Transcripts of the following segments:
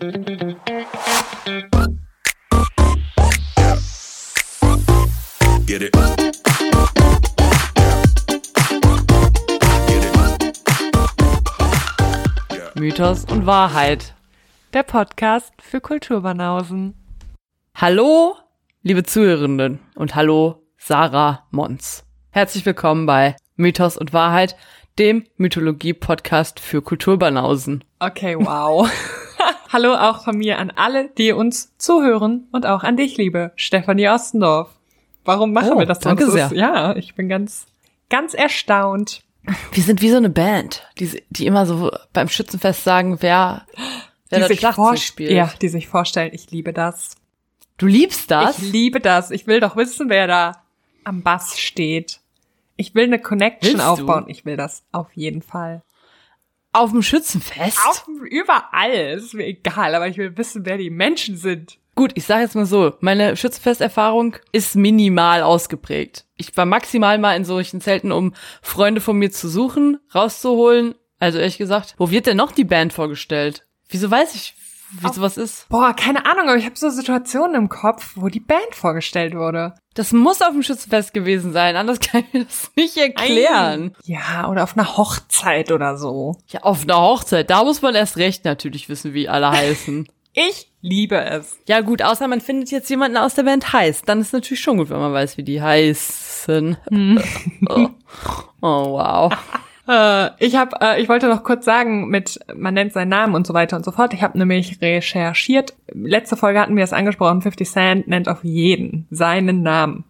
Get it. Mythos und Wahrheit. Der Podcast für Kulturbanausen. Hallo, liebe Zuhörenden und hallo, Sarah Mons. Herzlich willkommen bei Mythos und Wahrheit, dem Mythologie-Podcast für Kulturbanausen. Okay, wow. Hallo auch von mir an alle, die uns zuhören und auch an dich, liebe Stefanie Ostendorf. Warum machen Oh, wir das danke sehr. Ja, ich bin ganz, ganz erstaunt. Wir sind wie so eine Band, die, die immer so beim Schützenfest sagen, wer, wer die das sich, Schlagzeug spielt. ja, die sich vorstellen, ich liebe das. Du liebst das? Ich liebe das. Ich will doch wissen, wer da am Bass steht. Ich will eine Connection Willst du? aufbauen. Ich will das auf jeden Fall. Auf dem Schützenfest? Auf, überall. Ist mir egal, aber ich will wissen, wer die Menschen sind. Gut, ich sage jetzt mal so, meine Schützenfesterfahrung ist minimal ausgeprägt. Ich war maximal mal in solchen Zelten, um Freunde von mir zu suchen, rauszuholen. Also ehrlich gesagt, wo wird denn noch die Band vorgestellt? Wieso weiß ich, wie sowas ist? Boah, keine Ahnung, aber ich habe so Situationen im Kopf, wo die Band vorgestellt wurde. Das muss auf dem Schützenfest gewesen sein, anders kann ich mir das nicht erklären. Ja, oder auf einer Hochzeit oder so. Ja, auf einer Hochzeit, da muss man erst recht natürlich wissen, wie alle heißen. Ich liebe es. Ja gut, außer man findet jetzt jemanden aus der Band heiß. Dann ist natürlich schon gut, wenn man weiß, wie die heißen. oh. oh, wow. Äh, ich habe, äh, ich wollte noch kurz sagen, mit man nennt seinen Namen und so weiter und so fort. Ich habe nämlich recherchiert. Letzte Folge hatten wir es angesprochen. 50 Cent nennt auf jeden seinen Namen,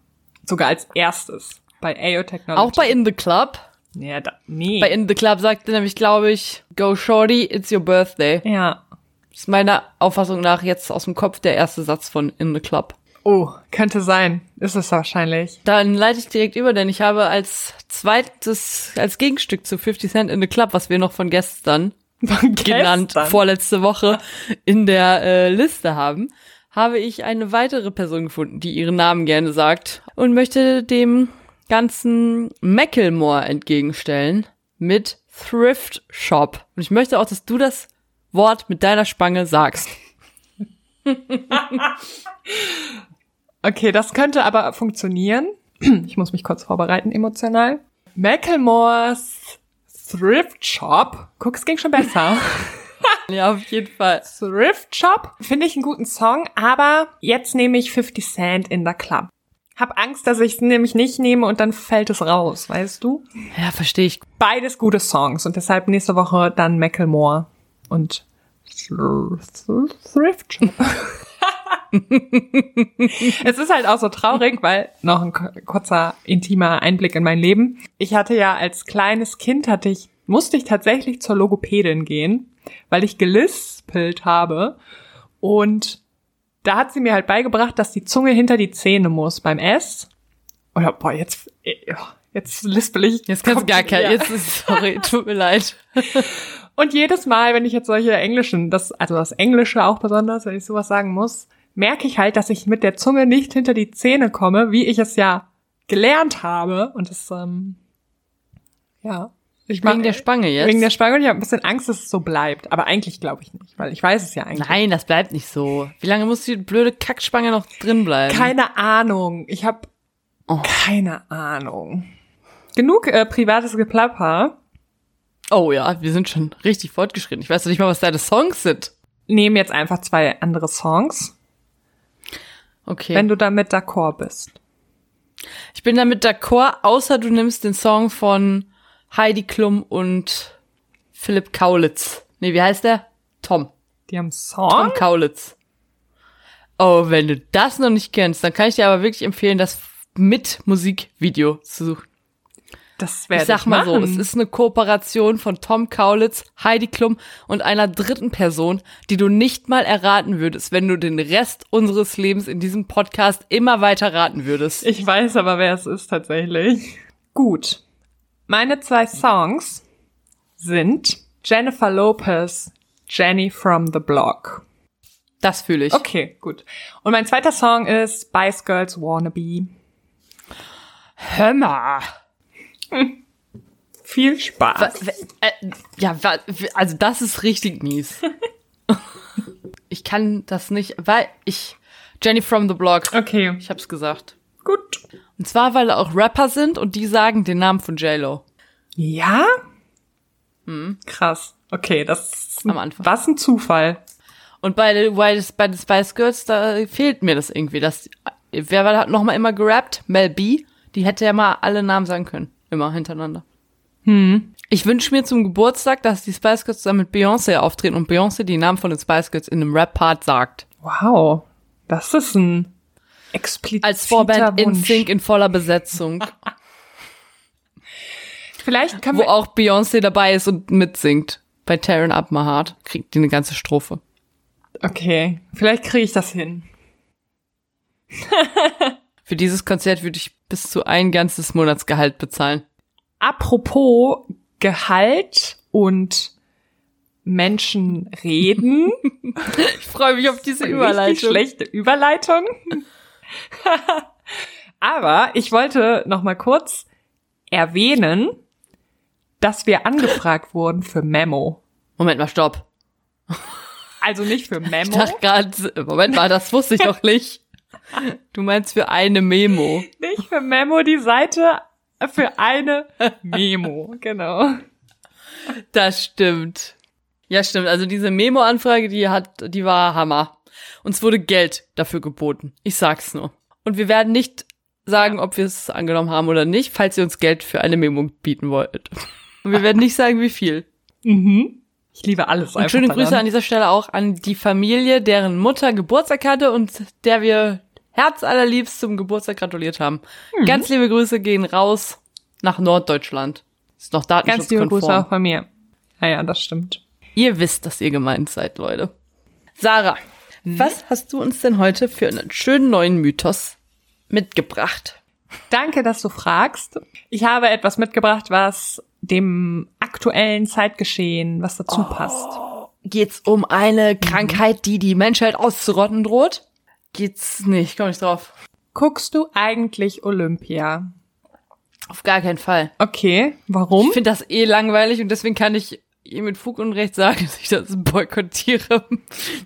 sogar als erstes bei AO Technology. Auch bei In the Club. ja, da, nee. Bei In the Club sagte nämlich, glaube ich, Go Shorty, it's your birthday. ja. Das ist meiner Auffassung nach jetzt aus dem Kopf der erste Satz von In the Club. Oh, könnte sein. Ist es wahrscheinlich. Dann leite ich direkt über, denn ich habe als zweites, als Gegenstück zu 50 Cent in the Club, was wir noch von gestern genannt Gestern. vorletzte Woche in der äh, Liste haben, habe ich eine weitere Person gefunden, die ihren Namen gerne sagt und möchte dem ganzen Macklemore entgegenstellen mit Thrift Shop. Und ich möchte auch, dass du das Wort mit deiner Spange sagst. Okay, das könnte aber funktionieren. Ich muss mich kurz vorbereiten emotional. Macklemores Thrift Shop. Guck, es ging schon besser. Ja, auf jeden Fall. Thrift Shop finde ich einen guten Song, aber jetzt nehme ich 50 Cent in der Club. Hab Angst, dass ich es nämlich nicht nehme und dann fällt es raus, weißt du? Ja, verstehe ich. Beides gute Songs und deshalb nächste Woche dann Macklemore und Thr- Thr- Thrift Shop. es ist halt auch so traurig, weil noch ein kurzer intimer Einblick in mein Leben. Ich hatte ja als kleines Kind hatte ich musste ich tatsächlich zur Logopädin gehen, weil ich gelispelt habe und da hat sie mir halt beigebracht, dass die Zunge hinter die Zähne muss beim S. Oder boah, jetzt äh, jetzt lispel ich. Jetzt kannst du gar kein, Ja. jetzt ist, sorry, tut mir leid. Und jedes Mal, wenn ich jetzt solche englischen, das, also das Englische auch besonders, wenn ich sowas sagen muss, merke ich halt, dass ich mit der Zunge nicht hinter die Zähne komme, wie ich es ja gelernt habe. Und das, ähm, ja. Ich Wegen der Spange jetzt? Wegen der Spange und ich habe ein bisschen Angst, dass es so bleibt. Aber eigentlich glaube ich nicht, weil ich weiß es ja eigentlich. Nein, das bleibt nicht so. Wie lange muss die blöde Kackspange noch drin bleiben? Keine Ahnung. Ich habe Oh. keine Ahnung. Genug äh, privates Geplapper. Oh ja, wir sind schon richtig fortgeschritten. Ich weiß doch nicht mal, was deine Songs sind. Nehmen jetzt einfach zwei andere Songs, Okay. wenn du damit d'accord bist. ich bin damit d'accord, außer du nimmst den Song von Heidi Klum und Philipp Kaulitz. Nee, wie heißt der? Tom. Die haben Tom Song? Kaulitz. Oh, wenn du das noch nicht kennst, dann kann ich dir aber wirklich empfehlen, das mit Musikvideo zu suchen. Das werde Ich sag mal so, es ist eine Kooperation von Tom Kaulitz, Heidi Klum und einer dritten Person, die du nicht mal erraten würdest, wenn du den Rest unseres Lebens in diesem Podcast immer weiter raten würdest. Ich weiß aber, wer es ist tatsächlich. Gut. Meine zwei Songs sind Jennifer Lopez, Jenny from the Block. Das fühle ich. Okay, gut. Und mein zweiter Song ist Spice Girls Wannabe. Hör mal. Viel Spaß. Äh, ja, also das ist richtig mies. kann das nicht, weil ich, Jenny from the Block, Okay, ich hab's gesagt. gut. Und zwar, weil da auch Rapper sind und die sagen den Namen von J-Lo. Ja? Krass. Okay, das ist Am Anfang. Was ein Zufall. Und bei, den- bei, den Spice Girls, da fehlt mir das irgendwie. Das, wer hat noch mal immer gerappt? Mel B. Die hätte ja mal alle Namen sagen können. Immer hintereinander. Hm. Ich wünsche mir zum Geburtstag, dass die Spice Girls zusammen mit Beyoncé auftreten und Beyoncé die Namen von den Spice Girls in einem Rap-Part sagt. Wow. Das ist ein expliziter Als Vorband in. Sync in voller Besetzung, Vielleicht können wo wir auch Beyoncé dabei ist und mitsingt. Bei Tearing Up My Heart kriegt die eine ganze Strophe. Okay, vielleicht kriege ich das hin. Für dieses Konzert würde ich bis zu ein ganzes Monatsgehalt bezahlen. Apropos Gehalt und Menschen reden. Ich freue mich auf diese Überleitung. schlechte Überleitung. Aber ich wollte noch mal kurz erwähnen, dass wir angefragt wurden für Memo. Moment mal, stopp. Also nicht für Ich Memo, dachte gerade, Moment mal, das wusste ich doch nicht. Du meinst für eine Memo. nicht für Memo die Seite, für eine Memo, genau. Das stimmt. Ja, stimmt. Also diese Memo-Anfrage, die hat, die war Hammer. Uns wurde Geld dafür geboten. Ich sag's nur. Und wir werden nicht sagen, ob wir es angenommen haben oder nicht, falls ihr uns Geld für eine Memo bieten wollt. Und wir werden nicht sagen, wie viel. Mhm. Ich liebe alles Und schöne daran. Grüße an dieser Stelle auch an die Familie, deren Mutter Geburtstag hatte und der wir herzallerliebst zum Geburtstag gratuliert haben. Mhm. Ganz liebe Grüße gehen raus nach Norddeutschland. Ist noch Ganz liebe datenschutzkonform. Grüße auch von mir. Ah ja, das stimmt. Ihr wisst, dass ihr gemeint seid, Leute. Sarah, was hast du uns denn heute für einen schönen neuen Mythos mitgebracht? Danke, dass du fragst. Ich habe etwas mitgebracht, was dem aktuellen Zeitgeschehen, was dazu passt. Geht's um eine Krankheit, die die Menschheit auszurotten droht? Geht's nicht, komm nicht drauf. Guckst du eigentlich Olympia? Auf gar keinen Fall. Okay, warum? Ich finde das eh langweilig und deswegen kann ich ihr mit Fug und Recht sagen, dass ich das boykottiere.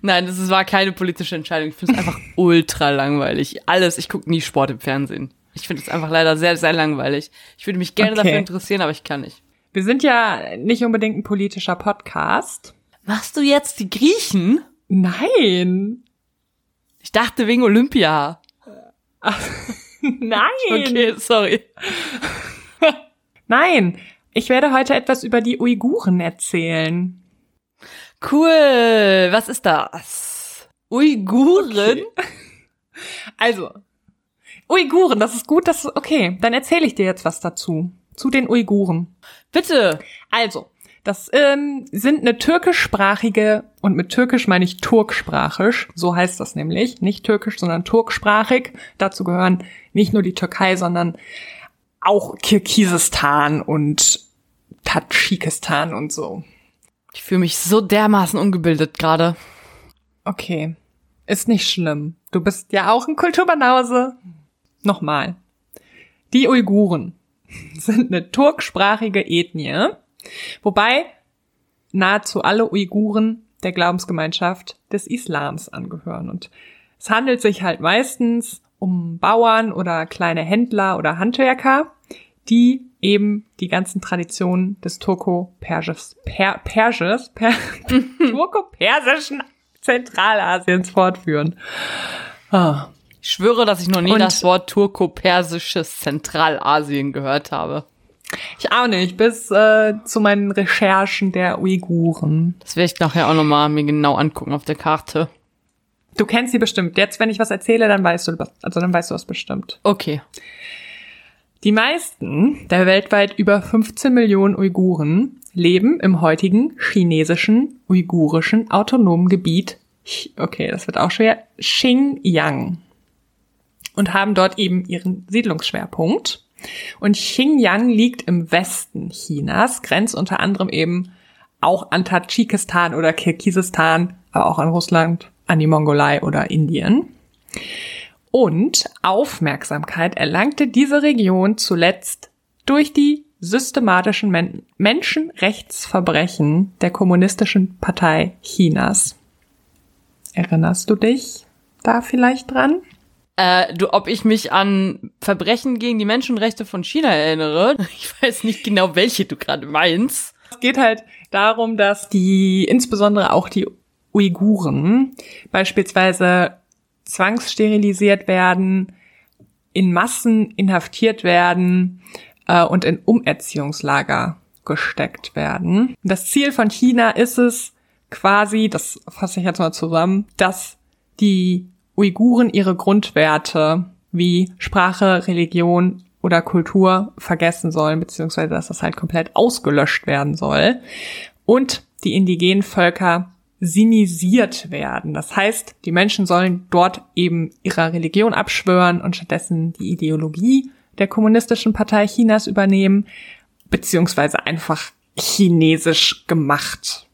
Nein, das war keine politische Entscheidung. Ich finde es einfach ultra langweilig. Alles, ich gucke nie Sport im Fernsehen. Ich finde es einfach leider sehr, sehr langweilig. Ich würde mich gerne Okay. dafür interessieren, aber ich kann nicht. Wir sind ja nicht unbedingt ein politischer Podcast. Machst du jetzt die Griechen? Nein. Ich dachte wegen Olympia. Nein. Okay, sorry. Nein. Ich werde heute etwas über die Uiguren erzählen. Cool. Was ist das? Uiguren? Also, Uiguren, das ist gut, das ist okay. Dann erzähle ich dir jetzt was dazu. Zu den Uiguren. Bitte. Also, das ähm, sind eine türkischsprachige, und mit türkisch meine ich turksprachisch, so heißt das nämlich, nicht türkisch, sondern turksprachig. Dazu gehören nicht nur die Türkei, sondern auch Kirgisistan und Tadschikistan und so. Ich fühle mich so dermaßen ungebildet gerade. Okay, ist nicht schlimm. Du bist ja auch ein Kulturbanause. Nochmal. Die Uiguren sind eine turksprachige Ethnie, wobei nahezu alle Uiguren der Glaubensgemeinschaft des Islams angehören. Und es handelt sich halt meistens um Bauern oder kleine Händler oder Handwerker, die eben die ganzen Traditionen des Turko-Persches, per, Persches, per, Turko-Persischen Zentralasiens fortführen. Ah. Ich schwöre, dass ich noch nie Und- das Wort turko-persisches Zentralasien gehört habe. Ich auch nicht, bis äh, zu meinen Recherchen der Uiguren. Das werde ich nachher auch nochmal mir genau angucken auf der Karte. Du kennst sie bestimmt. Jetzt, wenn ich was erzähle, dann weißt du, was- also dann weißt du was bestimmt. Okay. Die meisten der weltweit über 15 Millionen Uiguren leben im heutigen chinesischen uigurischen autonomen Gebiet. Okay, das wird auch schwer. Xinjiang. Und haben dort eben ihren Siedlungsschwerpunkt. Und Xinjiang liegt im Westen Chinas, grenzt unter anderem eben auch an Tadschikistan oder Kirgisistan, aber auch an Russland, an die Mongolei oder Indien. Und Aufmerksamkeit erlangte diese Region zuletzt durch die systematischen Men Menschenrechtsverbrechen der Kommunistischen Partei Chinas. Erinnerst du dich da vielleicht dran? Äh, du, ob ich mich an Verbrechen gegen die Menschenrechte von China erinnere? Ich weiß nicht genau, welche du gerade meinst. Es geht halt darum, dass die, insbesondere auch die Uiguren, beispielsweise zwangssterilisiert werden, in Massen inhaftiert werden äh, und in Umerziehungslager gesteckt werden. Das Ziel von China ist es quasi, das fasse ich jetzt mal zusammen, dass die Uiguren ihre Grundwerte wie Sprache, Religion oder Kultur vergessen sollen, beziehungsweise dass das halt komplett ausgelöscht werden soll. Und die indigenen Völker sinisiert werden. Das heißt, die Menschen sollen dort eben ihrer Religion abschwören und stattdessen die Ideologie der kommunistischen Partei Chinas übernehmen, beziehungsweise einfach chinesisch gemacht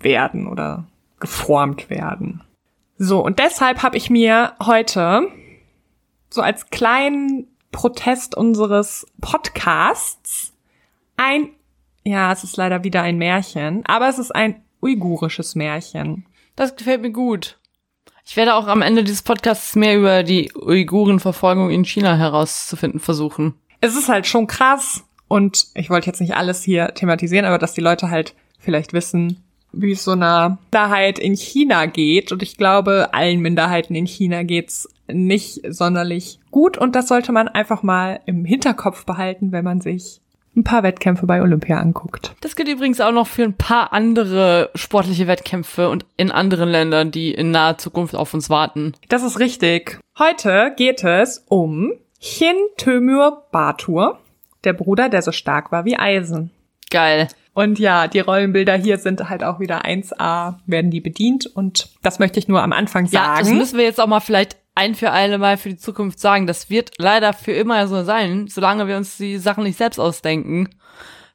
werden oder geformt werden. So, und deshalb habe ich mir heute so als kleinen Protest unseres Podcasts ein, ja, es ist leider wieder ein Märchen, aber es ist ein uigurisches Märchen. Das gefällt mir gut. Ich werde auch am Ende dieses Podcasts mehr über die Uigurenverfolgung in China herauszufinden versuchen. Es ist halt schon krass und ich wollte jetzt nicht alles hier thematisieren, aber dass die Leute halt vielleicht wissen, wie es so einer Minderheit in China geht. Und ich glaube, allen Minderheiten in China geht's nicht sonderlich gut. Und das sollte man einfach mal im Hinterkopf behalten, wenn man sich ein paar Wettkämpfe bei Olympia anguckt. Das gilt übrigens auch noch für ein paar andere sportliche Wettkämpfe und in anderen Ländern, die in naher Zukunft auf uns warten. Das ist richtig. Heute geht es um Chin Tömür Batur, der Bruder, der so stark war wie Eisen. Geil. Und ja, die Rollenbilder hier sind halt auch wieder 1A, werden die bedient. Und das möchte ich nur am Anfang sagen. Ja, das müssen wir jetzt auch mal vielleicht ein für alle Mal für die Zukunft sagen. Das wird leider für immer so sein, solange wir uns die Sachen nicht selbst ausdenken.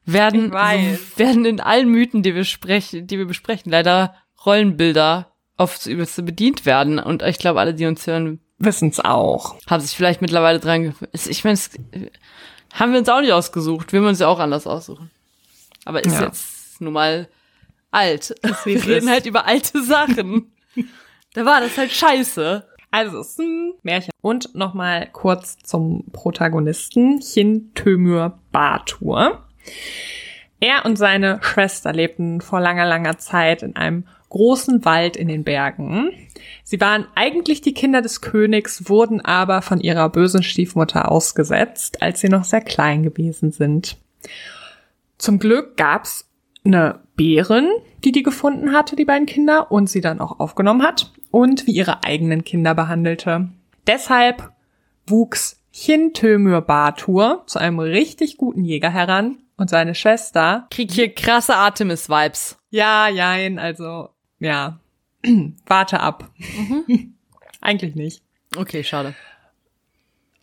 Werden, werden in allen Mythen, die wir sprechen, die wir besprechen, leider Rollenbilder aufs Übelste bedient werden. Und ich glaube, alle, die uns hören, wissen's auch. Haben sich vielleicht mittlerweile dran Ich meine, haben wir uns auch nicht ausgesucht. Wir uns ja auch anders aussuchen. Aber ist ja. jetzt nun mal alt. Wir reden halt über alte Sachen. da war das halt scheiße. Also es ist ein Märchen. Und nochmal kurz zum Protagonisten, Chin Tömür Batur. Er und seine Schwester lebten vor langer, langer Zeit in einem großen Wald in den Bergen. Sie waren eigentlich die Kinder des Königs, wurden aber von ihrer bösen Stiefmutter ausgesetzt, als sie noch sehr klein gewesen sind. Zum Glück gab's eine Bärin, die die gefunden hatte, die beiden Kinder, und sie dann auch aufgenommen hat und wie ihre eigenen Kinder behandelte. Deshalb wuchs Chintömür Batur zu einem richtig guten Jäger heran und seine Schwester. Krieg hier krasse Artemis-Vibes. Ja, jein, also, ja. Warte ab. Mhm. Eigentlich nicht. Okay, schade.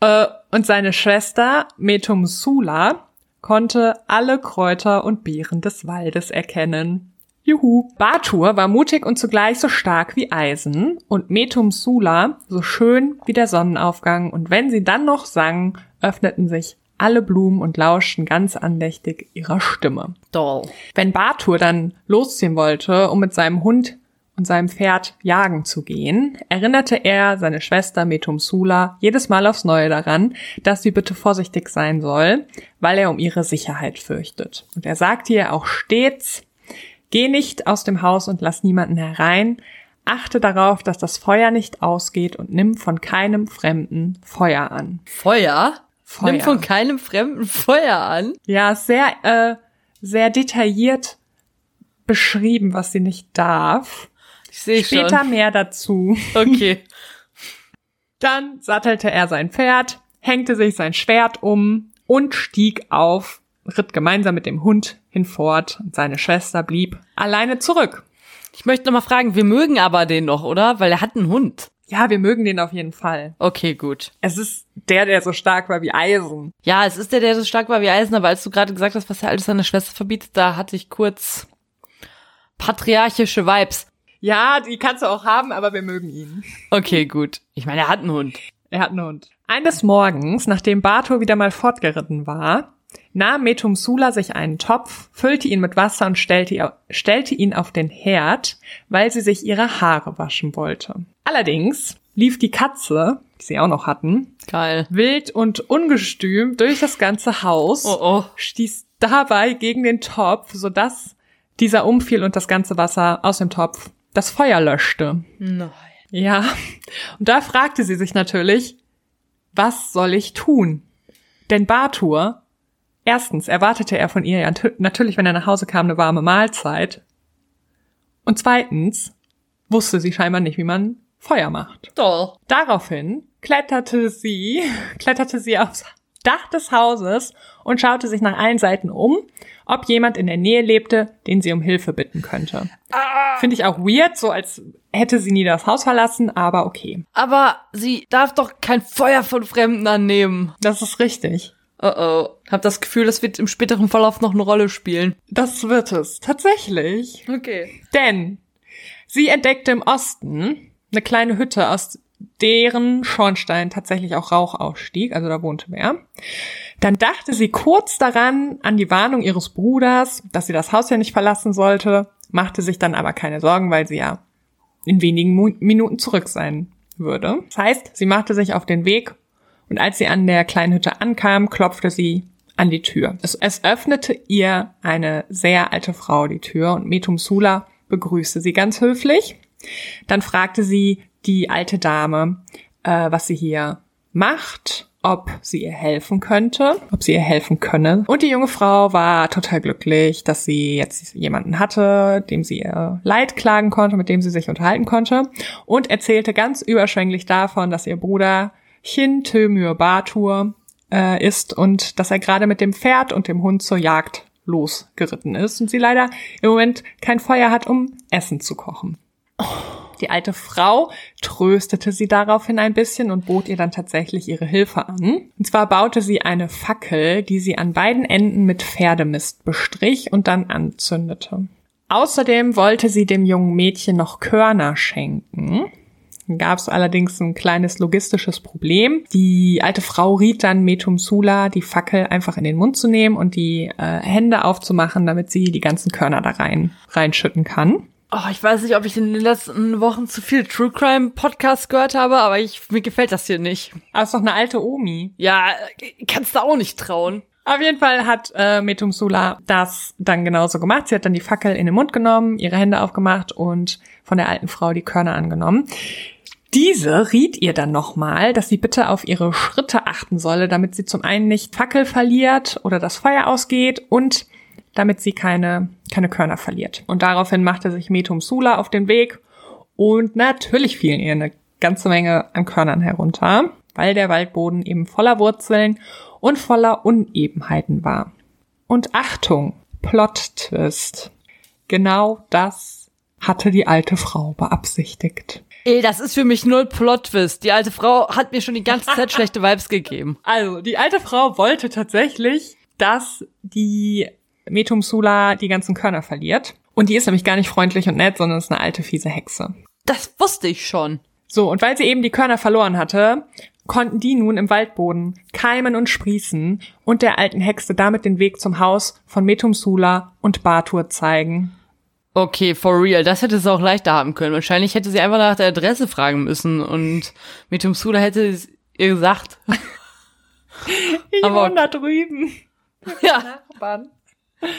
Äh, und seine Schwester Metum Sula konnte alle Kräuter und Beeren des Waldes erkennen. Juhu. Batur war mutig und zugleich so stark wie Eisen und Metum Sula so schön wie der Sonnenaufgang und wenn sie dann noch sang, öffneten sich alle Blumen und lauschten ganz andächtig ihrer Stimme. Doll. Wenn Batur dann losziehen wollte, um mit seinem Hund und seinem Pferd jagen zu gehen, erinnerte er seine Schwester Metumsula jedes Mal aufs Neue daran, dass sie bitte vorsichtig sein soll, weil er um ihre Sicherheit fürchtet. Und er sagte ihr auch stets, geh nicht aus dem Haus und lass niemanden herein, achte darauf, dass das Feuer nicht ausgeht und nimm von keinem Fremden Feuer an. Feuer? Feuer. Nimm von keinem Fremden Feuer an? Ja, sehr, äh, sehr detailliert beschrieben, was sie nicht darf. Ich sehe Später schon. mehr dazu. Okay. Dann sattelte er sein Pferd, hängte sich sein Schwert um und stieg auf, ritt gemeinsam mit dem Hund hinfort und seine Schwester blieb alleine zurück. Ich möchte noch mal fragen, wir mögen aber den noch, oder? Weil er hat einen Hund. Ja, wir mögen den auf jeden Fall. Okay, gut. Es ist der, der so stark war wie Eisen. Ja, es ist der, der so stark war wie Eisen, aber als du gerade gesagt hast, was er alles seiner Schwester verbietet, da hatte ich kurz patriarchische Vibes. Ja, die kannst du auch haben, aber wir mögen ihn. Okay, gut. Ich meine, er hat einen Hund. Er hat einen Hund. Eines Morgens, nachdem Bato wieder mal fortgeritten war, nahm Metumsula sich einen Topf, füllte ihn mit Wasser und stellte, stellte ihn auf den Herd, weil sie sich ihre Haare waschen wollte. Allerdings lief die Katze, die sie auch noch hatten, Geil. wild und ungestüm durch das ganze Haus, Oh oh. stieß dabei gegen den Topf, sodass dieser umfiel und das ganze Wasser aus dem Topf das Feuer löschte. Nein. Ja, und da fragte sie sich natürlich, was soll ich tun? Denn Bartur, erstens erwartete er von ihr ja natürlich, wenn er nach Hause kam, eine warme Mahlzeit. Und zweitens wusste sie scheinbar nicht, wie man Feuer macht. Doch. Daraufhin kletterte sie, kletterte sie aufs Dach des Hauses und schaute sich nach allen Seiten um, ob jemand in der Nähe lebte, den sie um Hilfe bitten könnte. Finde ich auch weird, so als hätte sie nie das Haus verlassen, aber okay. Aber sie darf doch kein Feuer von Fremden annehmen. Das ist richtig. Oh oh. Hab das Gefühl, das wird im späteren Verlauf noch eine Rolle spielen. Das wird es. Tatsächlich. Okay. Denn sie entdeckte im Osten eine kleine Hütte, aus deren Schornstein tatsächlich auch Rauch ausstieg, also da wohnte wer. Dann dachte sie kurz daran an die Warnung ihres Bruders, dass sie das Haus ja nicht verlassen sollte, machte sich dann aber keine Sorgen, weil sie ja in wenigen Mu Minuten zurück sein würde. Das heißt, sie machte sich auf den Weg und als sie an der kleinen Hütte ankam, klopfte sie an die Tür. Es, es öffnete ihr eine sehr alte Frau die Tür und Metum Sula begrüßte sie ganz höflich. Dann fragte sie die alte Dame, äh, was sie hier macht, ob sie ihr helfen könnte, ob sie ihr helfen könne. Und die junge Frau war total glücklich, dass sie jetzt jemanden hatte, dem sie ihr Leid klagen konnte, mit dem sie sich unterhalten konnte und erzählte ganz überschwänglich davon, dass ihr Bruder Chin Tömür Batur äh, ist und dass er gerade mit dem Pferd und dem Hund zur Jagd losgeritten ist und sie leider im Moment kein Feuer hat, um Essen zu kochen. Die alte Frau tröstete sie daraufhin ein bisschen und bot ihr dann tatsächlich ihre Hilfe an. Und zwar baute sie eine Fackel, die sie an beiden Enden mit Pferdemist bestrich und dann anzündete. Außerdem wollte sie dem jungen Mädchen noch Körner schenken. Dann gab es allerdings ein kleines logistisches Problem. Die alte Frau riet dann Metum Sula, die Fackel einfach in den Mund zu nehmen und die äh, Hände aufzumachen, damit sie die ganzen Körner da rein reinschütten kann. Oh, ich weiß nicht, ob ich in den letzten Wochen zu viel True Crime Podcasts gehört habe, aber ich, mir gefällt das hier nicht. Aber ist doch eine alte Omi. Ja, kannst du auch nicht trauen. Auf jeden Fall hat äh, Metum Sula das dann genauso gemacht. Sie hat dann die Fackel in den Mund genommen, ihre Hände aufgemacht und von der alten Frau die Körner angenommen. Diese riet ihr dann nochmal, dass sie bitte auf ihre Schritte achten solle, damit sie zum einen nicht Fackel verliert oder das Feuer ausgeht und damit sie keine, keine Körner verliert. Und daraufhin machte sich Metum Sula auf den Weg und natürlich fielen ihr eine ganze Menge an Körnern herunter, weil der Waldboden eben voller Wurzeln und voller Unebenheiten war. Und Achtung, Plot-Twist. Genau das hatte die alte Frau beabsichtigt. Ey, das ist für mich null Plot-Twist. Die alte Frau hat mir schon die ganze Zeit schlechte Vibes gegeben. Also, die alte Frau wollte tatsächlich, dass die Metum Sula die ganzen Körner verliert. Und die ist nämlich gar nicht freundlich und nett, sondern ist eine alte, fiese Hexe. Das wusste ich schon. So, und weil sie eben die Körner verloren hatte, konnten die nun im Waldboden keimen und sprießen und der alten Hexe damit den Weg zum Haus von Metum Sula und Batur zeigen. Okay, for real. Das hätte sie auch leichter haben können. Wahrscheinlich hätte sie einfach nach der Adresse fragen müssen und mit dem Sula hätte es ihr gesagt. Ich Aber wohne da drüben. ja, Nachbarn.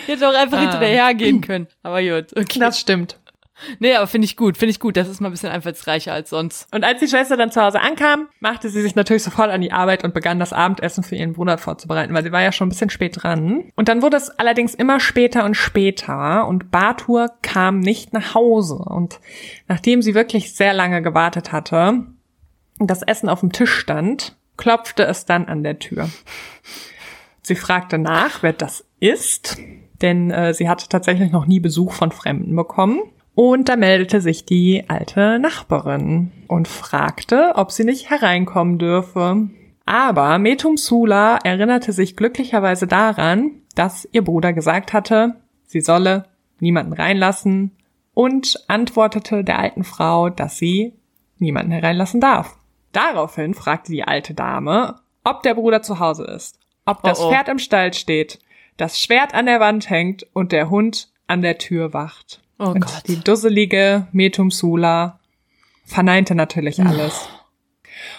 Hätte auch einfach Ah. hinterhergehen können. Aber gut, okay. Das stimmt. Nee, aber finde ich gut, finde ich gut. Das ist mal ein bisschen einfallsreicher als sonst. Und als die Schwester dann zu Hause ankam, machte sie sich natürlich sofort an die Arbeit und begann das Abendessen für ihren Bruder vorzubereiten, weil sie war ja schon ein bisschen spät dran. Und dann wurde es allerdings immer später und später und Bartur kam nicht nach Hause. Und nachdem sie wirklich sehr lange gewartet hatte und das Essen auf dem Tisch stand, klopfte es dann an der Tür. Sie fragte nach, wer das ist, denn äh, sie hatte tatsächlich noch nie Besuch von Fremden bekommen. Und da meldete sich die alte Nachbarin und fragte, ob sie nicht hereinkommen dürfe. Aber Metum Sula erinnerte sich glücklicherweise daran, dass ihr Bruder gesagt hatte, sie solle niemanden reinlassen und antwortete der alten Frau, dass sie niemanden hereinlassen darf. Daraufhin fragte die alte Dame, ob der Bruder zu Hause ist. ob das Oh, oh. Pferd im Stall steht, das Schwert an der Wand hängt und der Hund an der Tür wacht. Oh und Gott. die dusselige Metumsula verneinte natürlich alles.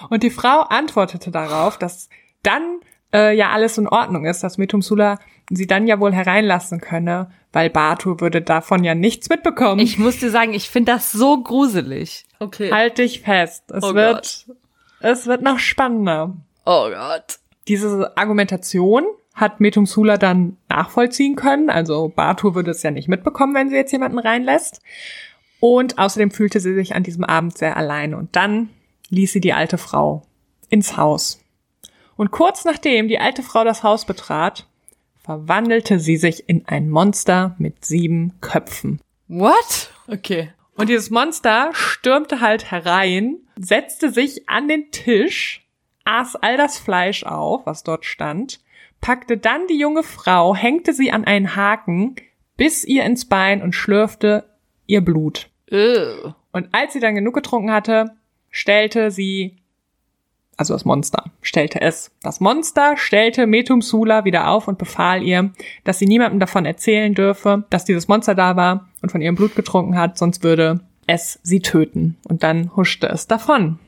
Und die Frau antwortete darauf, dass dann äh, ja alles in Ordnung ist, dass Metumsula sie dann ja wohl hereinlassen könne, weil Batu würde davon ja nichts mitbekommen. Ich muss dir sagen, ich finde das so gruselig. Okay. halt dich fest. Es Oh wird, es wird noch spannender. Oh Gott. Diese Argumentation hat Metumsula dann nachvollziehen können. Also Batu würde es ja nicht mitbekommen, wenn sie jetzt jemanden reinlässt. Und außerdem fühlte sie sich an diesem Abend sehr allein. Und dann ließ sie die alte Frau ins Haus. Und kurz nachdem die alte Frau das Haus betrat, verwandelte sie sich in ein Monster mit sieben Köpfen. What? Okay. Und dieses Monster stürmte halt herein, setzte sich an den Tisch, aß all das Fleisch auf, was dort stand, packte dann die junge Frau, hängte sie an einen Haken, biss ihr ins Bein und schlürfte ihr Blut. Ew. Und als sie dann genug getrunken hatte, stellte sie, also das Monster, stellte es. Das Monster stellte Metumsula wieder auf und befahl ihr, dass sie niemandem davon erzählen dürfe, dass dieses Monster da war und von ihrem Blut getrunken hat, sonst würde es sie töten. Und dann huschte es davon.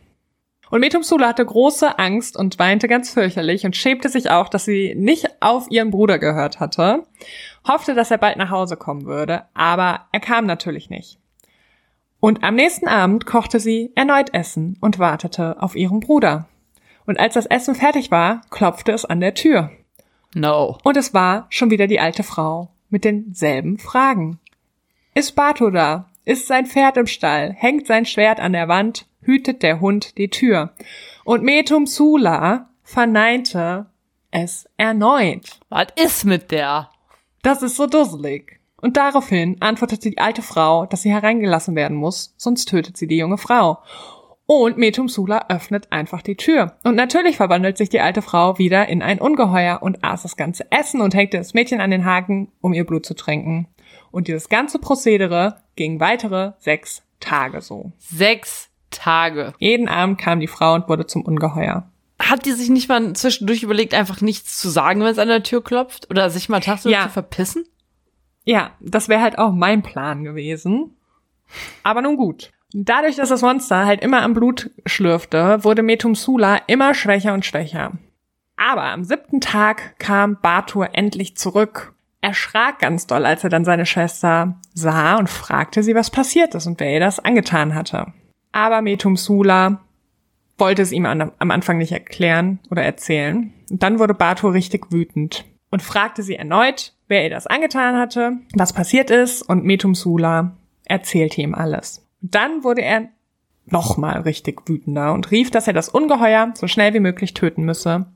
Und Metumsula hatte große Angst und weinte ganz fürchterlich und schämte sich auch, dass sie nicht auf ihren Bruder gehört hatte, hoffte, dass er bald nach Hause kommen würde, aber er kam natürlich nicht. Und am nächsten Abend kochte sie erneut Essen und wartete auf ihren Bruder. Und als das Essen fertig war, klopfte es an der Tür. No. Und es war schon wieder die alte Frau mit denselben Fragen. Ist Bato da? Ist sein Pferd im Stall? Hängt sein Schwert an der Wand? Hütet der Hund die Tür? Und Metum Sula verneinte es erneut. Was ist mit der? Das ist so dusselig. Und daraufhin antwortete die alte Frau, dass sie hereingelassen werden muss, sonst tötet sie die junge Frau. Und Metum Sula öffnet einfach die Tür. Und natürlich verwandelt sich die alte Frau wieder in ein Ungeheuer und aß das ganze Essen und hängte das Mädchen an den Haken, um ihr Blut zu trinken. Und dieses ganze Prozedere ging weitere sechs Tage so. Sechs Tage. Jeden Abend kam die Frau und wurde zum Ungeheuer. Hat die sich nicht mal zwischendurch überlegt, einfach nichts zu sagen, wenn es an der Tür klopft? Oder sich mal tagsüber Ja. zu verpissen? Ja, das wäre halt auch mein Plan gewesen. Aber nun gut. Dadurch, dass das Monster halt immer am Blut schlürfte, wurde Metumsula immer schwächer und schwächer. Aber am siebten Tag kam Batur endlich zurück. Er schrak ganz doll, als er dann seine Schwester sah und fragte sie, was passiert ist und wer ihr das angetan hatte. Aber Metumsula wollte es ihm an, am Anfang nicht erklären oder erzählen. Und dann wurde Batur richtig wütend und fragte sie erneut, wer ihr das angetan hatte, was passiert ist, und Metumsula erzählte ihm alles. Dann wurde er nochmal richtig wütender und rief, dass er das Ungeheuer so schnell wie möglich töten müsse.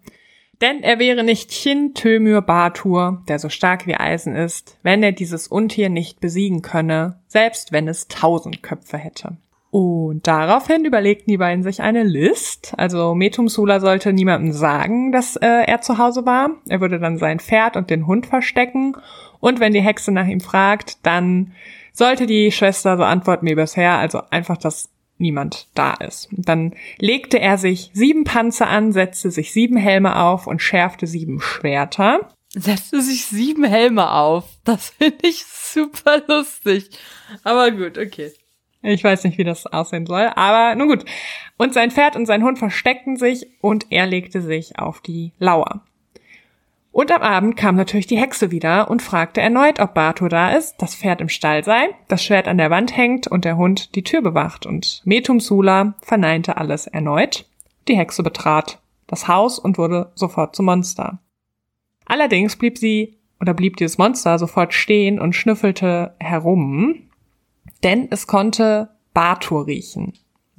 Denn er wäre nicht Chin Tömür Batur, der so stark wie Eisen ist, wenn er dieses Untier nicht besiegen könne, selbst wenn es tausend Köpfe hätte. Und daraufhin überlegten die beiden sich eine List. Also Metumsula sollte niemandem sagen, dass äh, er zu Hause war. Er würde dann sein Pferd und den Hund verstecken. Und wenn die Hexe nach ihm fragt, dann sollte die Schwester so antworten wie bisher, also einfach, dass niemand da ist. Und dann legte er sich sieben Panzer an, setzte sich sieben Helme auf und schärfte sieben Schwerter. Setzte sich sieben Helme auf. Das finde ich super lustig. Aber gut, okay. Ich weiß nicht, wie das aussehen soll, aber nun gut. Und sein Pferd und sein Hund versteckten sich und er legte sich auf die Lauer. Und am Abend kam natürlich die Hexe wieder und fragte erneut, ob Bato da ist, das Pferd im Stall sei, das Schwert an der Wand hängt und der Hund die Tür bewacht. Und Metumsula verneinte alles erneut. Die Hexe betrat das Haus und wurde sofort zum Monster. Allerdings blieb sie oder blieb dieses Monster sofort stehen und schnüffelte herum, denn es konnte Batur riechen.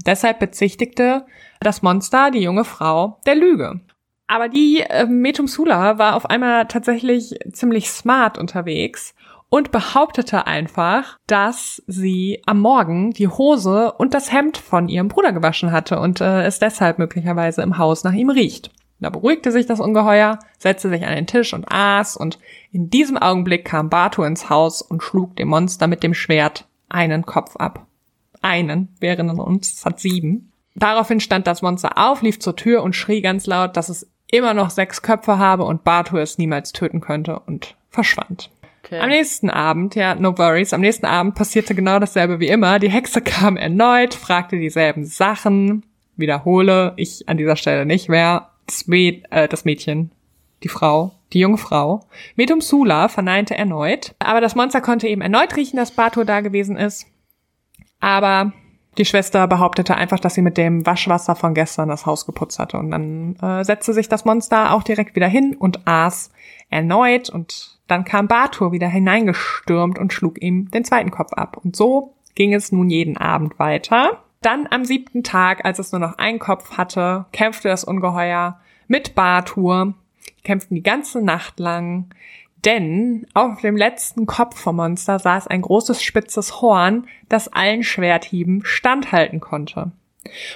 Deshalb bezichtigte das Monster die junge Frau der Lüge. Aber die äh, Metumsula war auf einmal tatsächlich ziemlich smart unterwegs und behauptete einfach, dass sie am Morgen die Hose und das Hemd von ihrem Bruder gewaschen hatte und äh, es deshalb möglicherweise im Haus nach ihm riecht. Da beruhigte sich das Ungeheuer, setzte sich an den Tisch und aß, und in diesem Augenblick kam Batu ins Haus und schlug dem Monster mit dem Schwert einen Kopf ab. Einen, während uns, es hat sieben. Daraufhin stand das Monster auf, lief zur Tür und schrie ganz laut, dass es immer noch sechs Köpfe habe und Bartur es niemals töten könnte und verschwand. Okay. Am nächsten Abend, ja, no worries, am nächsten Abend passierte genau dasselbe wie immer. Die Hexe kam erneut, fragte dieselben Sachen. Wiederhole, ich an dieser Stelle nicht, wer das, Mäd äh, das Mädchen, die Frau, die junge Frau. Medum Sula verneinte erneut, aber das Monster konnte eben erneut riechen, dass Batur da gewesen ist. Aber die Schwester behauptete einfach, dass sie mit dem Waschwasser von gestern das Haus geputzt hatte. Und dann äh, setzte sich das Monster auch direkt wieder hin und aß erneut. Und dann kam Batur wieder hineingestürmt und schlug ihm den zweiten Kopf ab. Und so ging es nun jeden Abend weiter. Dann am siebten Tag, als es nur noch einen Kopf hatte, kämpfte das Ungeheuer mit Batur. Kämpften die ganze Nacht lang. Denn auf dem letzten Kopf vom Monster saß ein großes spitzes Horn, das allen Schwerthieben standhalten konnte.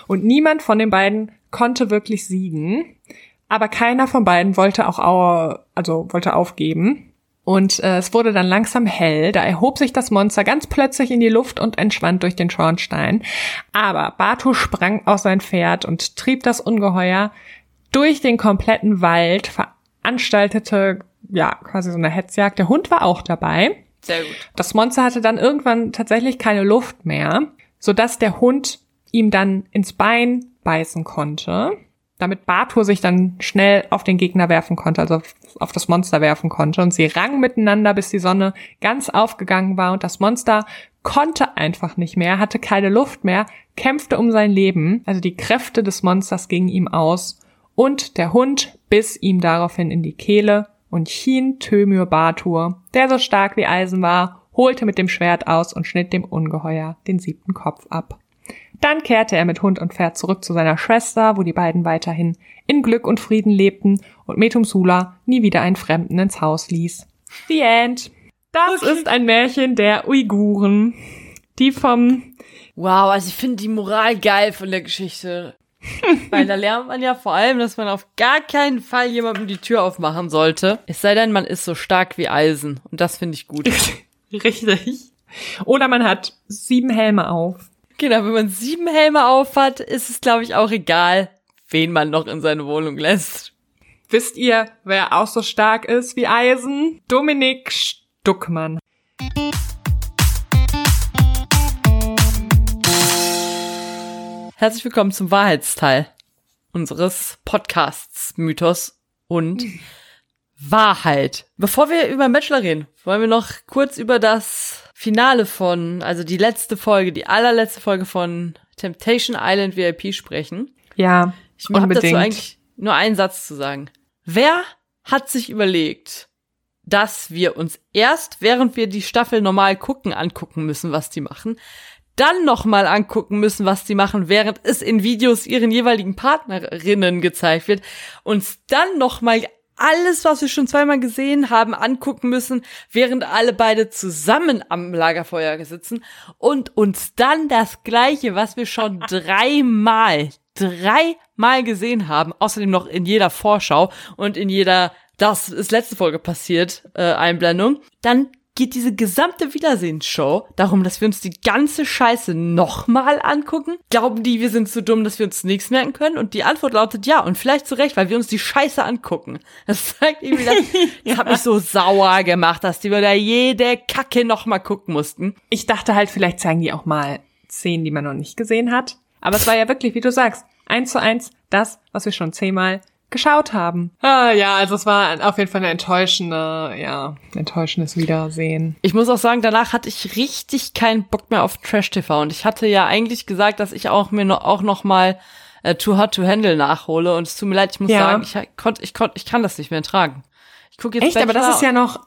Und niemand von den beiden konnte wirklich siegen, aber keiner von beiden wollte auch au also wollte aufgeben. Und äh, es wurde dann langsam hell, da erhob sich das Monster ganz plötzlich in die Luft und entschwand durch den Schornstein. Aber Batu sprang aus sein Pferd und trieb das Ungeheuer durch den kompletten Wald, veranstaltete ja quasi so eine Hetzjagd. Der Hund war auch dabei. Sehr gut. Das Monster hatte dann irgendwann tatsächlich keine Luft mehr, sodass der Hund ihm dann ins Bein beißen konnte, damit Bartur sich dann schnell auf den Gegner werfen konnte, also auf das Monster werfen konnte. Und sie rangen miteinander, bis die Sonne ganz aufgegangen war und das Monster konnte einfach nicht mehr, hatte keine Luft mehr, kämpfte um sein Leben. Also die Kräfte des Monsters gingen ihm aus und der Hund biss ihm daraufhin in die Kehle und Chin Tömür Batur, der so stark wie Eisen war, holte mit dem Schwert aus und schnitt dem Ungeheuer den siebten Kopf ab. Dann kehrte er mit Hund und Pferd zurück zu seiner Schwester, wo die beiden weiterhin in Glück und Frieden lebten und Metum Sula nie wieder einen Fremden ins Haus ließ. The End. Das Okay. ist ein Märchen der Uiguren, die vom Wow, also ich finde die Moral geil von der Geschichte. Weil da lernt man ja vor allem, dass man auf gar keinen Fall jemandem die Tür aufmachen sollte. Es sei denn, man ist so stark wie Eisen. Und das finde ich gut. richtig oder man hat sieben Helme auf. genau, wenn man sieben Helme aufhat, ist es, glaube ich, auch egal, wen man noch in seine Wohnung lässt. Wisst ihr, wer auch so stark ist wie Eisen? Dominik Stuckmann. Herzlich willkommen zum Wahrheitsteil unseres Podcasts Mythos und Wahrheit. Bevor wir über Bachelor reden, wollen wir noch kurz über das Finale von, also die letzte Folge, die allerletzte Folge von Temptation Island VIP sprechen. Ja, Ich habe dazu eigentlich nur einen Satz zu sagen. Wer hat sich überlegt, dass wir uns erst, während wir die Staffel normal gucken, angucken müssen, was die machen, dann nochmal angucken müssen, was die machen, während es in Videos ihren jeweiligen Partnerinnen gezeigt wird, uns dann nochmal alles, was wir schon zweimal gesehen haben, angucken müssen, während alle beide zusammen am Lagerfeuer sitzen und uns dann das Gleiche, was wir schon dreimal, dreimal gesehen haben, außerdem noch in jeder Vorschau und in jeder, das ist letzte Folge passiert, äh, Einblendung, dann geht diese gesamte Wiedersehensshow darum, dass wir uns die ganze Scheiße nochmal angucken? Glauben die, wir sind so dumm, dass wir uns nichts merken können? Und die Antwort lautet ja, und vielleicht zu Recht, weil wir uns die Scheiße angucken. Das zeigt irgendwie, das, das hat mich so sauer gemacht, dass die wieder jede Kacke nochmal gucken mussten. Ich dachte halt, vielleicht zeigen die auch mal Szenen, die man noch nicht gesehen hat. Aber es war ja wirklich, wie du sagst, eins zu eins das, was wir schon zehnmal geschaut haben. Ah, ja, also es war auf jeden Fall eine enttäuschende, ja, enttäuschendes Wiedersehen. Ich muss auch sagen, danach hatte ich richtig keinen Bock mehr auf Trash TV und ich hatte ja eigentlich gesagt, dass ich auch mir noch, auch noch mal äh, Too Hot to Handle nachhole und es tut mir leid, ich muss Ja. sagen, ich konnte ich konnte ich kann das nicht mehr ertragen. Ich gucke jetzt Echt, aber das Bachelor ist ja noch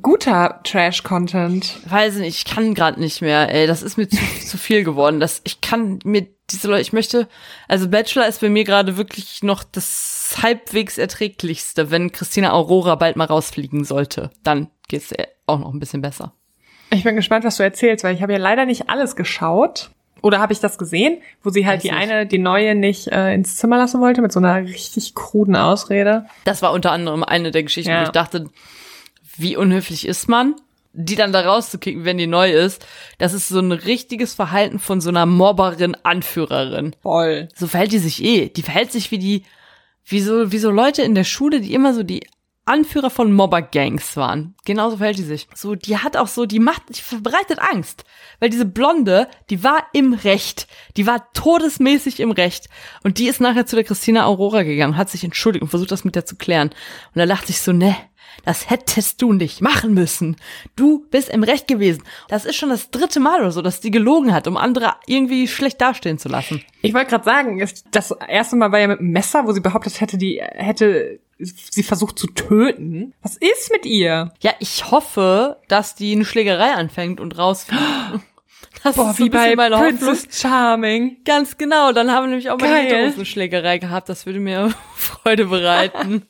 guter Trash-Content. weiß nicht, ich kann gerade nicht mehr, ey, das ist mir zu, zu viel geworden. Das, ich kann mir diese Leute, ich möchte, also Bachelor ist bei mir gerade wirklich noch das halbwegs erträglichste. Wenn Christina Aurora bald mal rausfliegen sollte, dann geht's ihr auch noch ein bisschen besser. Ich bin gespannt, was du erzählst, weil ich habe ja leider nicht alles geschaut. Oder habe ich das gesehen, wo sie halt Weiß die nicht. eine, die neue nicht äh, ins Zimmer lassen wollte mit so einer richtig kruden Ausrede? Das war unter anderem eine der Geschichten, Ja. wo ich dachte, wie unhöflich ist man, die dann da rauszukicken, wenn die neu ist. Das ist so ein richtiges Verhalten von so einer Mobberin, Anführerin. Voll. So verhält die sich eh. Die verhält sich wie die, wie so, wie so Leute in der Schule, die immer so die Anführer von Mobbergangs waren. Genauso verhält die sich. So, die hat auch so, die macht, die verbreitet Angst. Weil diese Blonde, die war im Recht. Die war todesmäßig im Recht. Und die ist nachher zu der Christina Aurora gegangen, hat sich entschuldigt und versucht, das mit der zu klären. Und da dachte ich so, ne, das hättest du nicht machen müssen. Du bist im Recht gewesen. Das ist schon das dritte Mal oder so, dass die gelogen hat, um andere irgendwie schlecht dastehen zu lassen. Ich wollte gerade sagen, das erste Mal war ja mit einem Messer, wo sie behauptet hätte, die hätte sie versucht zu töten. Was ist mit ihr? Ja, ich hoffe, dass die eine Schlägerei anfängt und rausfliegt. Das Boah, ist so wie bei Princess Charming. Ganz genau. Dann haben wir nämlich auch mal eine Schlägerei gehabt. Das würde mir Freude bereiten.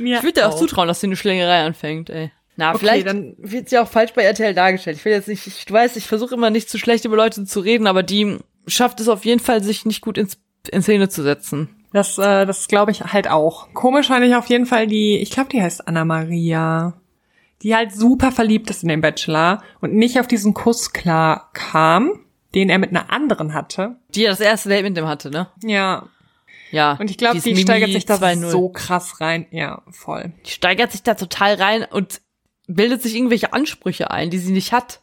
Mir ich würde dir auch zutrauen, dass sie eine Schlägerei anfängt, ey. Na, okay, vielleicht dann wird sie auch falsch bei RTL dargestellt. Ich will jetzt nicht, ich weiß, ich versuche immer nicht zu schlecht über Leute zu reden, aber die schafft es auf jeden Fall, sich nicht gut ins, in Szene zu setzen. Das, äh, das glaube ich halt auch. Komisch fand ich auf jeden Fall die, ich glaube, die heißt Anna Maria, die halt super verliebt ist in den Bachelor und nicht auf diesen Kuss klar kam, den er mit einer anderen hatte. Die er das erste Date mit dem hatte, ne? Ja. Ja. Und ich glaube, die, die steigert sich da so krass rein. Ja, voll. Die steigert sich da total rein und bildet sich irgendwelche Ansprüche ein, die sie nicht hat.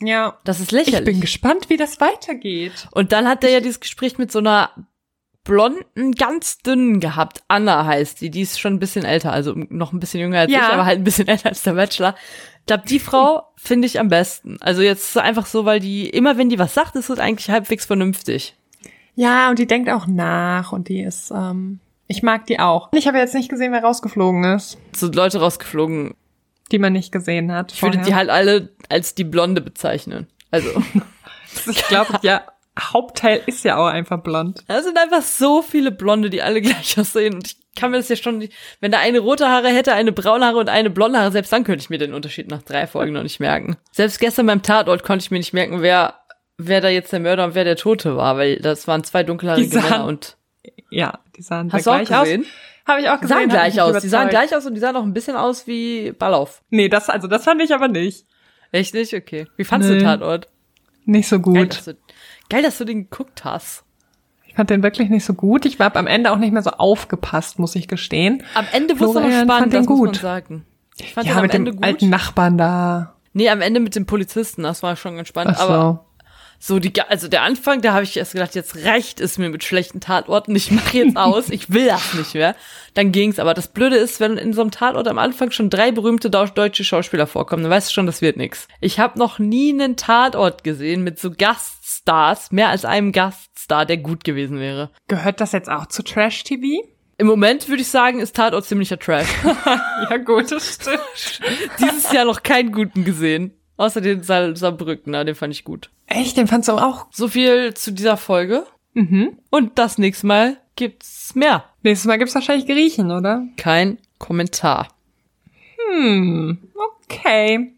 Ja. Das ist lächerlich. Ich bin gespannt, wie das weitergeht. Und dann hat er ja dieses Gespräch mit so einer blonden, ganz dünnen gehabt. Anna heißt die. Die ist schon ein bisschen älter, also noch ein bisschen jünger als ja. ich, aber halt ein bisschen älter als der Bachelor. Ich glaube, die Frau finde ich am besten. Also jetzt einfach so, weil die, immer wenn die was sagt, ist es eigentlich halbwegs vernünftig. Ja, und die denkt auch nach und die ist, ähm, ich mag die auch. Ich habe jetzt nicht gesehen, wer rausgeflogen ist. So Leute rausgeflogen. Die man nicht gesehen hat. Ich vorher. würde die halt alle als die Blonde bezeichnen. Also. ich glaube, ja, Hauptteil ist ja auch einfach blond. Da sind einfach so viele Blonde, die alle gleich aussehen. Und ich kann mir das ja schon, wenn da eine rote Haare hätte, eine braune Haare und eine blonde Haare, selbst dann könnte ich mir den Unterschied nach drei Folgen noch nicht merken. Selbst gestern beim Tatort konnte ich mir nicht merken, wer, wer da jetzt der Mörder und wer der Tote war, weil das waren zwei dunkelhaarige Männer und. Ja, die sahen Hast gleich du auch gesehen? aus. Habe ich auch gesehen. Die sahen gleich aus. Die sahen gleich aus und die sahen auch ein bisschen aus wie Ballauf. Nee, das, also das fand ich aber nicht. Echt nicht? Okay. Wie fandst nee. du Tatort? Nicht so gut. Geil, Geil, dass du den geguckt hast. Ich fand den wirklich nicht so gut. Ich war am Ende auch nicht mehr so aufgepasst, muss ich gestehen. Am Ende wurde es noch spannend, das gut. muss man sagen. Ich fand ja, den mit dem gut. alten Nachbarn da. Nee, am Ende mit dem Polizisten, das war schon ganz spannend. Ach so. Aber so die, also der Anfang, da habe ich erst gedacht, jetzt reicht es mir mit schlechten Tatorten, ich mache jetzt aus, ich will das nicht mehr. Dann ging's. Aber das Blöde ist, wenn in so einem Tatort am Anfang schon drei berühmte deutsche Schauspieler vorkommen, dann weißt du schon, das wird nix. Ich habe noch nie einen Tatort gesehen mit so Gaststars, mehr als einem Gaststar, der gut gewesen wäre. Gehört das jetzt auch zu Trash TV? Im Moment würde ich sagen, ist Tatort ziemlicher Trash. ja gut, das stimmt. Dieses Jahr noch keinen guten gesehen. Außer den Saar Saarbrücken, den fand ich gut. Echt? Den fandst du auch? So viel zu dieser Folge. Mhm. Und das nächste Mal gibt's mehr. Nächstes Mal gibt's wahrscheinlich Griechen, oder? Kein Kommentar. Hm, okay.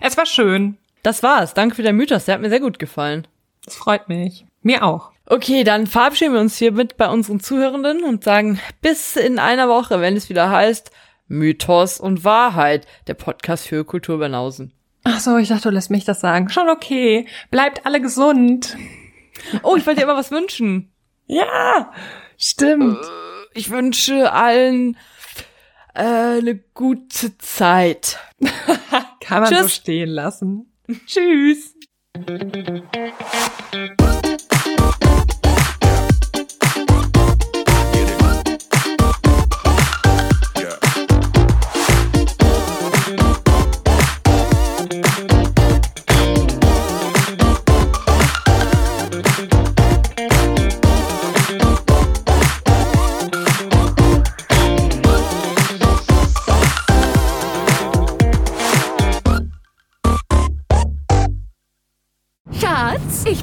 Es war schön. Das war's. Danke für den Mythos. Der hat mir sehr gut gefallen. Das freut mich. Mir auch. Okay, dann verabschieden wir uns hiermit bei unseren Zuhörenden und sagen bis in einer Woche, wenn es wieder heißt Mythos und Wahrheit, der Podcast für Kulturbanausen. Ach so, ich dachte, du lässt mich das sagen. Schon okay. Bleibt alle gesund. Oh, ich wollte dir immer was wünschen. Ja, stimmt. Äh, ich wünsche allen äh, eine gute Zeit. Kann man Tschüss. so stehen lassen. Tschüss.